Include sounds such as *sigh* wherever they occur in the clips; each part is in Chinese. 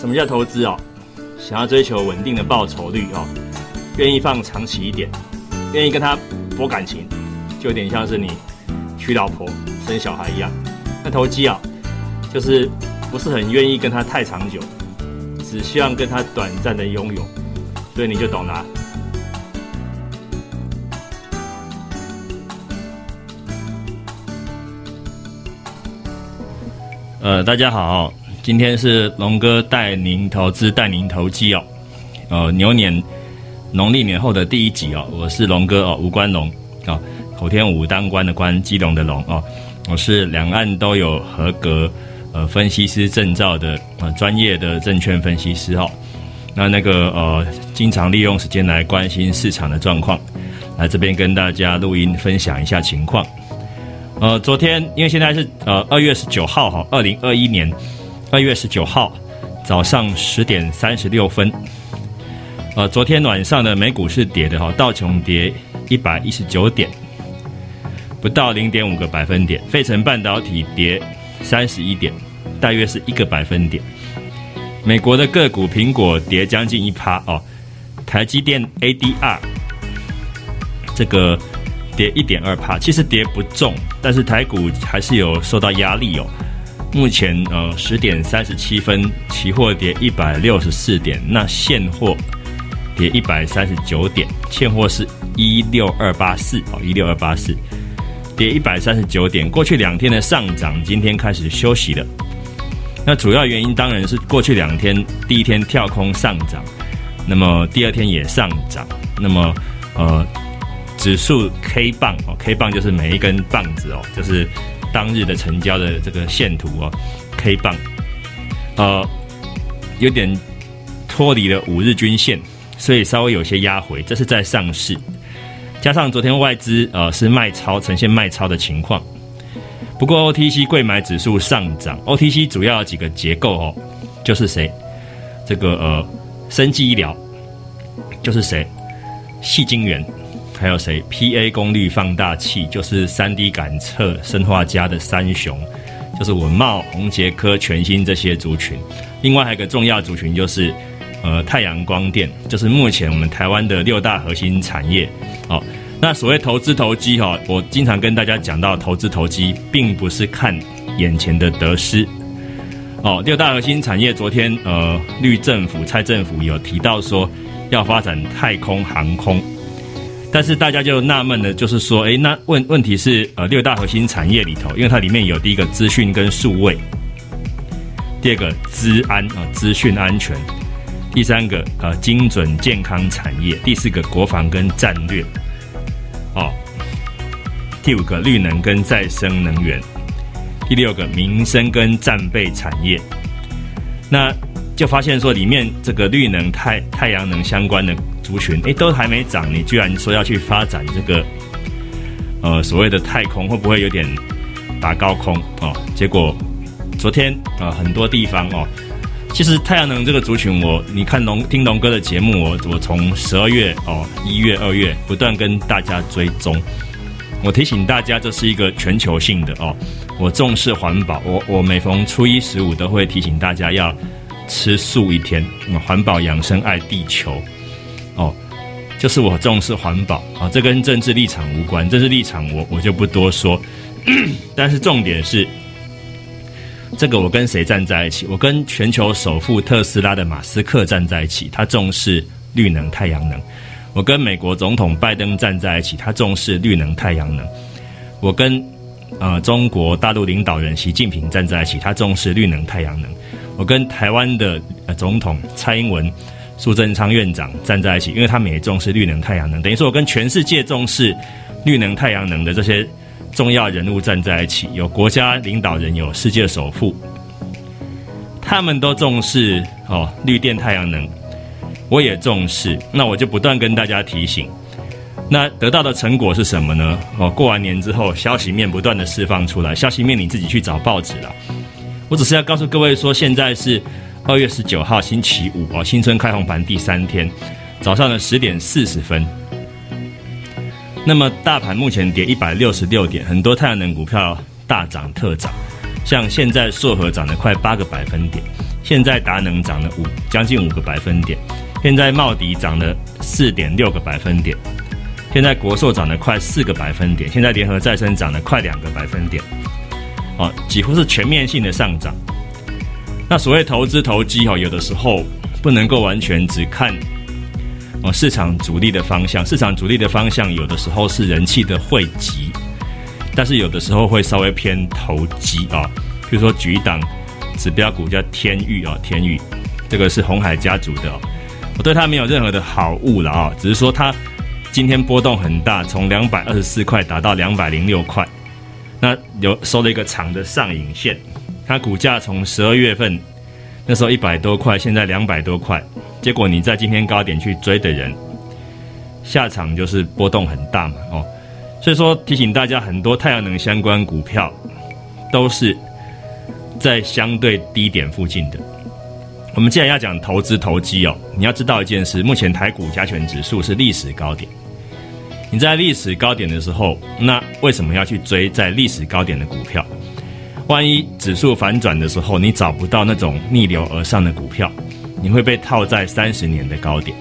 什么叫投资哦？想要追求稳定的报酬率哦，愿意放长期一点，愿意跟他博感情，就有点像是你娶老婆生小孩一样。那投机啊，就是不是很愿意跟他太长久，只希望跟他短暂的拥有，所以你就懂了。呃，大家好。今天是龙哥带您投资，带您投机哦。呃，牛年农历年后的第一集哦，我是龙哥哦，吴关龙啊，口天武当官的官，基隆的龙哦。我是两岸都有合格呃分析师证照的呃专业的证券分析师哦。那那个呃，经常利用时间来关心市场的状况，来这边跟大家录音分享一下情况。呃，昨天因为现在是呃二月十九号哈，二零二一年。二月十九号早上十点三十六分，呃，昨天晚上的美股是跌的哈，道琼跌一百一十九点，不到零点五个百分点，费城半导体跌三十一点，大约是一个百分点。美国的个股，苹果跌将近一趴哦，台积电 ADR 这个跌一点二趴，其实跌不重，但是台股还是有受到压力哦。目前呃十点三十七分，期货跌一百六十四点，那现货跌一百三十九点，现货是一六二八四哦，一六二八四，跌一百三十九点。过去两天的上涨，今天开始休息了。那主要原因当然是过去两天第一天跳空上涨，那么第二天也上涨，那么呃指数 K 棒哦，K 棒就是每一根棒子哦，就是。当日的成交的这个线图哦，K 棒，呃，有点脱离了五日均线，所以稍微有些压回。这是在上市，加上昨天外资呃是卖超，呈现卖超的情况。不过 OTC 贵买指数上涨，OTC 主要几个结构哦，就是谁？这个呃，生技医疗，就是谁？细晶圆。还有谁？PA 功率放大器就是三 D 感测生化家的三雄，就是文茂、宏杰科、全新这些族群。另外还有一个重要族群就是，呃，太阳光电，就是目前我们台湾的六大核心产业。哦，那所谓投资投机哈，我经常跟大家讲到，投资投机并不是看眼前的得失。哦，六大核心产业，昨天呃，绿政府、蔡政府有提到说要发展太空航空。但是大家就纳闷了，就是说，哎，那问问题是，呃，六大核心产业里头，因为它里面有第一个资讯跟数位，第二个资安啊，资讯安全，第三个呃精准健康产业，第四个国防跟战略，哦，第五个绿能跟再生能源，第六个民生跟战备产业，那就发现说里面这个绿能太太阳能相关的。族群哎，都还没涨，你居然说要去发展这个呃所谓的太空，会不会有点打高空哦？结果昨天啊，很多地方哦，其实太阳能这个族群，我你看龙听龙哥的节目，我我从十二月哦一月二月不断跟大家追踪，我提醒大家这是一个全球性的哦，我重视环保，我我每逢初一十五都会提醒大家要吃素一天，环保养生爱地球。哦，就是我重视环保啊，这跟政治立场无关，政治立场我我就不多说。*clears throat* 但是重点是，这个我跟谁站在一起？我跟全球首富特斯拉的马斯克站在一起，他重视绿能太阳能；我跟美国总统拜登站在一起，他重视绿能太阳能；我跟呃中国大陆领导人习近平站在一起，他重视绿能太阳能；我跟台湾的总统蔡英文。苏贞昌院长站在一起，因为他们也重视绿能太阳能，等于说我跟全世界重视绿能太阳能的这些重要人物站在一起，有国家领导人，有世界首富，他们都重视哦绿电太阳能，我也重视，那我就不断跟大家提醒，那得到的成果是什么呢？哦，过完年之后，消息面不断的释放出来，消息面你自己去找报纸了，我只是要告诉各位说，现在是。二月十九号星期五哦，新春开红盘第三天，早上的十点四十分。那么大盘目前跌一百六十六点，很多太阳能股票大涨特涨。像现在硕和涨了快八个百分点，现在达能涨了五将近五个百分点，现在茂迪涨了四点六个百分点，现在国硕涨了快四个百分点，现在联合再生涨了快两个百分点，哦，几乎是全面性的上涨。那所谓投资投机哦，有的时候不能够完全只看哦市场主力的方向，市场主力的方向有的时候是人气的汇集。但是有的时候会稍微偏投机啊，比如说举一档指标股叫天域啊，天域这个是红海家族的，我对它没有任何的好恶了啊，只是说它今天波动很大，从两百二十四块达到两百零六块，那有收了一个长的上影线，它股价从十二月份那时候一百多块，现在两百多块，结果你在今天高点去追的人，下场就是波动很大嘛，哦。所以说提醒大家，很多太阳能相关股票都是在相对低点附近的。我们既然要讲投资投机哦，你要知道一件事：目前台股加权指数是历史高点。你在历史高点的时候，那为什么要去追在历史高点的股票？万一指数反转的时候，你找不到那种逆流而上的股票，你会被套在三十年的高点。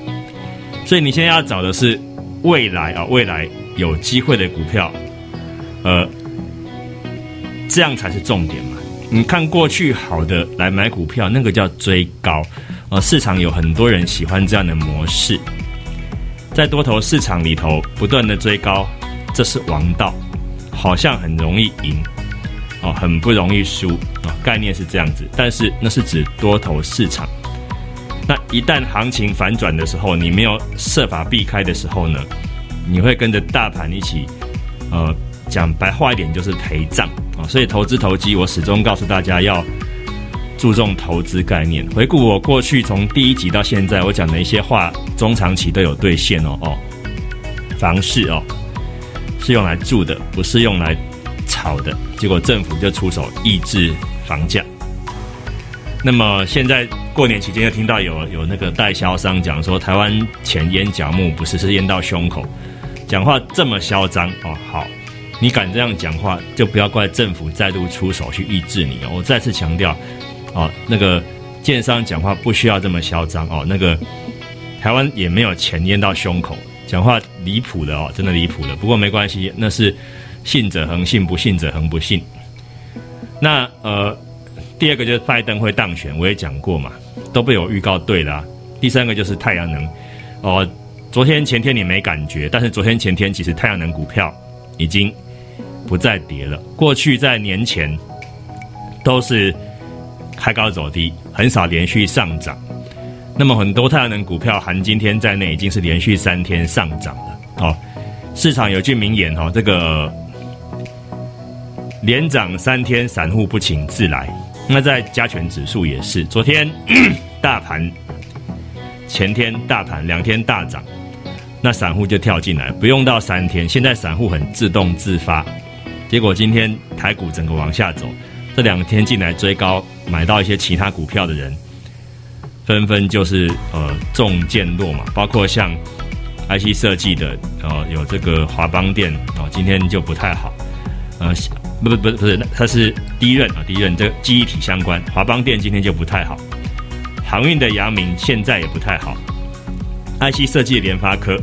所以你现在要找的是未来啊，未来。有机会的股票，呃，这样才是重点嘛。你看过去好的来买股票，那个叫追高啊。市场有很多人喜欢这样的模式，在多头市场里头不断的追高，这是王道，好像很容易赢哦，很不容易输啊。概念是这样子，但是那是指多头市场。那一旦行情反转的时候，你没有设法避开的时候呢？你会跟着大盘一起，呃，讲白话一点就是陪葬啊。所以投资投机，我始终告诉大家要注重投资概念。回顾我过去从第一集到现在，我讲的一些话，中长期都有兑现哦哦。房市哦，是用来住的，不是用来炒的。结果政府就出手抑制房价。那么现在过年期间又听到有有那个代销商讲说，台湾钱淹脚木，不是是淹到胸口。讲话这么嚣张哦，好，你敢这样讲话，就不要怪政府再度出手去抑制你哦。我再次强调，哦，那个建商讲话不需要这么嚣张哦。那个台湾也没有钱淹到胸口，讲话离谱的哦，真的离谱的。不过没关系，那是信者恒信，不信者恒不信。那呃，第二个就是拜登会当选，我也讲过嘛，都被我预告对了。第三个就是太阳能，哦。昨天前天你没感觉，但是昨天前天其实太阳能股票已经不再跌了。过去在年前都是开高走低，很少连续上涨。那么很多太阳能股票含今天在内，已经是连续三天上涨了。哦，市场有句名言哦，这个连涨三天，散户不请自来。那在加权指数也是，昨天 *coughs* 大盘。前天大盘两天大涨，那散户就跳进来，不用到三天。现在散户很自动自发，结果今天台股整个往下走，这两天进来追高买到一些其他股票的人，纷纷就是呃中箭落嘛，包括像 IC 设计的呃有这个华邦电哦，今天就不太好，呃不不不不是，它是第一任啊第一任这个记忆体相关，华邦电今天就不太好。航运的阳明现在也不太好，IC 设计的联发科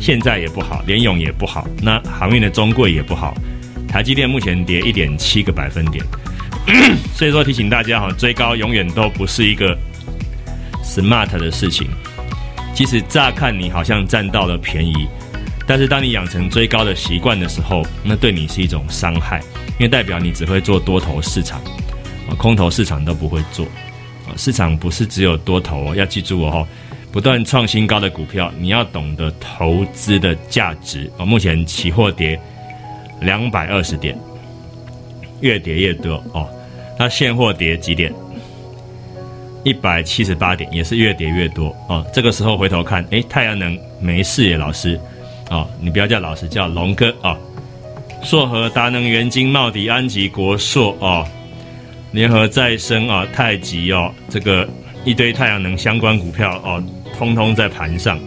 现在也不好，联勇也不好，那航运的中贵也不好，台积电目前跌一点七个百分点，*coughs* 所以说提醒大家哈，追高永远都不是一个 smart 的事情。即使乍看你好像占到了便宜，但是当你养成追高的习惯的时候，那对你是一种伤害，因为代表你只会做多头市场，啊空头市场都不会做。啊市场不是只有多头哦，要记住哦，不断创新高的股票，你要懂得投资的价值哦。目前期货跌两百二十点，越跌越多哦。那现货跌几点？一百七十八点，也是越跌越多哦。这个时候回头看，哎，太阳能没事耶，老师哦，你不要叫老师，叫龙哥啊。硕和达能、元晶、茂迪、安吉、国硕哦。联合再生啊，太极哦，这个一堆太阳能相关股票哦，通通在盘上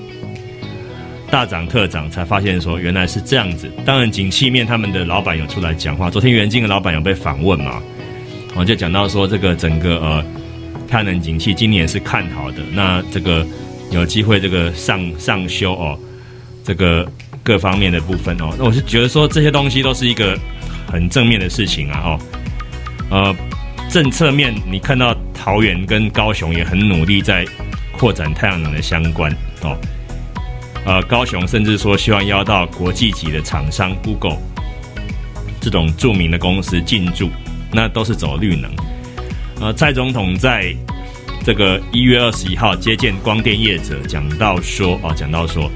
大涨特涨，才发现说原来是这样子。当然，景气面他们的老板有出来讲话。昨天元晶的老板有被访问嘛？我就讲到说这个整个呃太阳能景气今年是看好的，那这个有机会这个上上修哦，这个各方面的部分哦，那我是觉得说这些东西都是一个很正面的事情啊哦，呃，政策面你看到桃园跟高雄也很努力在扩展太阳能的相关哦。呃，高雄甚至说希望邀到国际级的厂商 Google 这种著名的公司进驻，那都是走绿能。呃，蔡总统在这个一月二十一号接见光电业者，讲到说哦，讲到说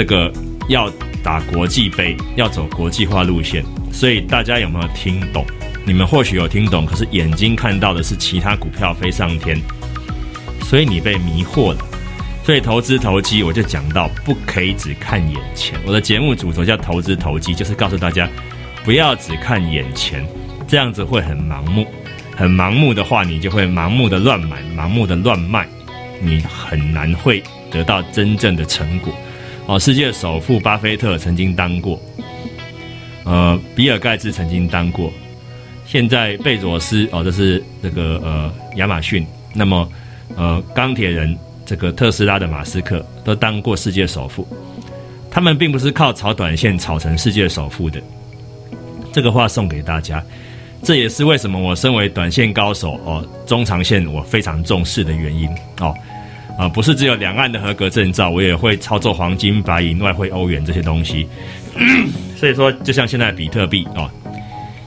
这个要打国际杯，要走国际化路线。所以大家有没有听懂？你们或许有听懂，可是眼睛看到的是其他股票飞上天，所以你被迷惑了。所以投资投机，我就讲到不可以只看眼前。我的节目主轴叫投资投机，就是告诉大家不要只看眼前，这样子会很盲目。很盲目的话，你就会盲目的乱买，盲目的乱卖，你很难会得到真正的成果。哦，世界首富巴菲特曾经当过，呃，比尔盖茨曾经当过，现在贝佐斯哦，这是这个呃亚马逊，那么呃钢铁人。这个特斯拉的马斯克都当过世界首富，他们并不是靠炒短线炒成世界首富的。这个话送给大家，这也是为什么我身为短线高手哦，中长线我非常重视的原因哦。啊，不是只有两岸的合格证照，我也会操作黄金、白银、外汇、欧元这些东西。*clears throat* 所以说，就像现在比特币哦，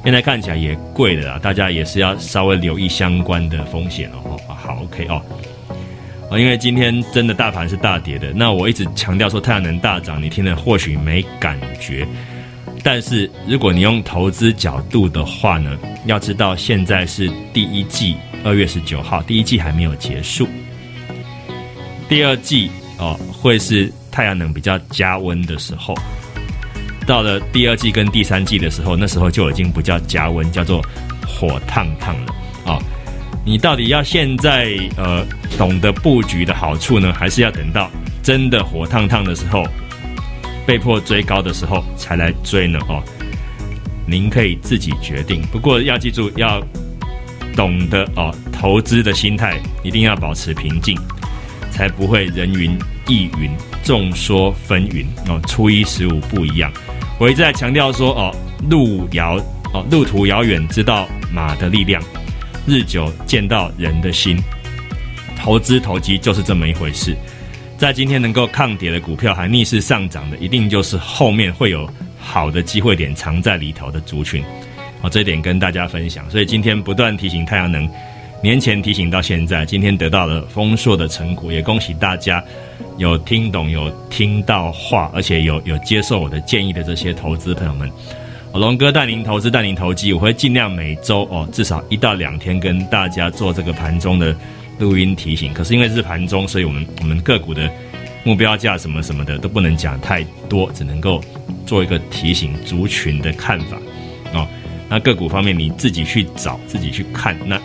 现在看起来也贵的啦，大家也是要稍微留意相关的风险哦。好，OK 哦。因为今天真的大盘是大跌的，那我一直强调说太阳能大涨，你听了或许没感觉，但是如果你用投资角度的话呢，要知道现在是第一季二月十九号，第一季还没有结束，第二季哦会是太阳能比较加温的时候，到了第二季跟第三季的时候，那时候就已经不叫加温，叫做火烫烫了啊。你到底要现在呃懂得布局的好处呢，还是要等到真的火烫烫的时候，被迫追高的时候才来追呢？哦，您可以自己决定。不过要记住，要懂得哦，投资的心态一定要保持平静，才不会人云亦云、众说纷纭哦。初一十五不一样，我一直在强调说哦，路遥哦，路途遥远，知道马的力量。日久见到人的心，投资投机就是这么一回事。在今天能够抗跌的股票还逆势上涨的，一定就是后面会有好的机会点藏在里头的族群。哦，这点跟大家分享。所以今天不断提醒太阳能，年前提醒到现在，今天得到了丰硕的成果，也恭喜大家有听懂、有听到话，而且有有接受我的建议的这些投资朋友们。龙哥带您投资，带您投机，我会尽量每周哦，至少一到两天跟大家做这个盘中的录音提醒。可是因为是盘中，所以我们我们个股的目标价什么什么的都不能讲太多，只能够做一个提醒族群的看法哦。那个股方面你自己去找，自己去看，那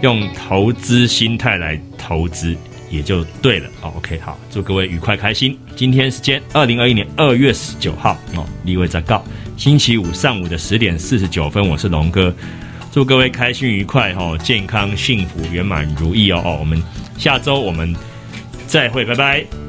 用投资心态来投资也就对了。OK，好，祝各位愉快开心。今天时间二零二一年二月十九号哦，立位在告。星期五上午的十点四十九分，我是龙哥，祝各位开心愉快哦，健康幸福圆满如意哦哦，我们下周我们再会，拜拜。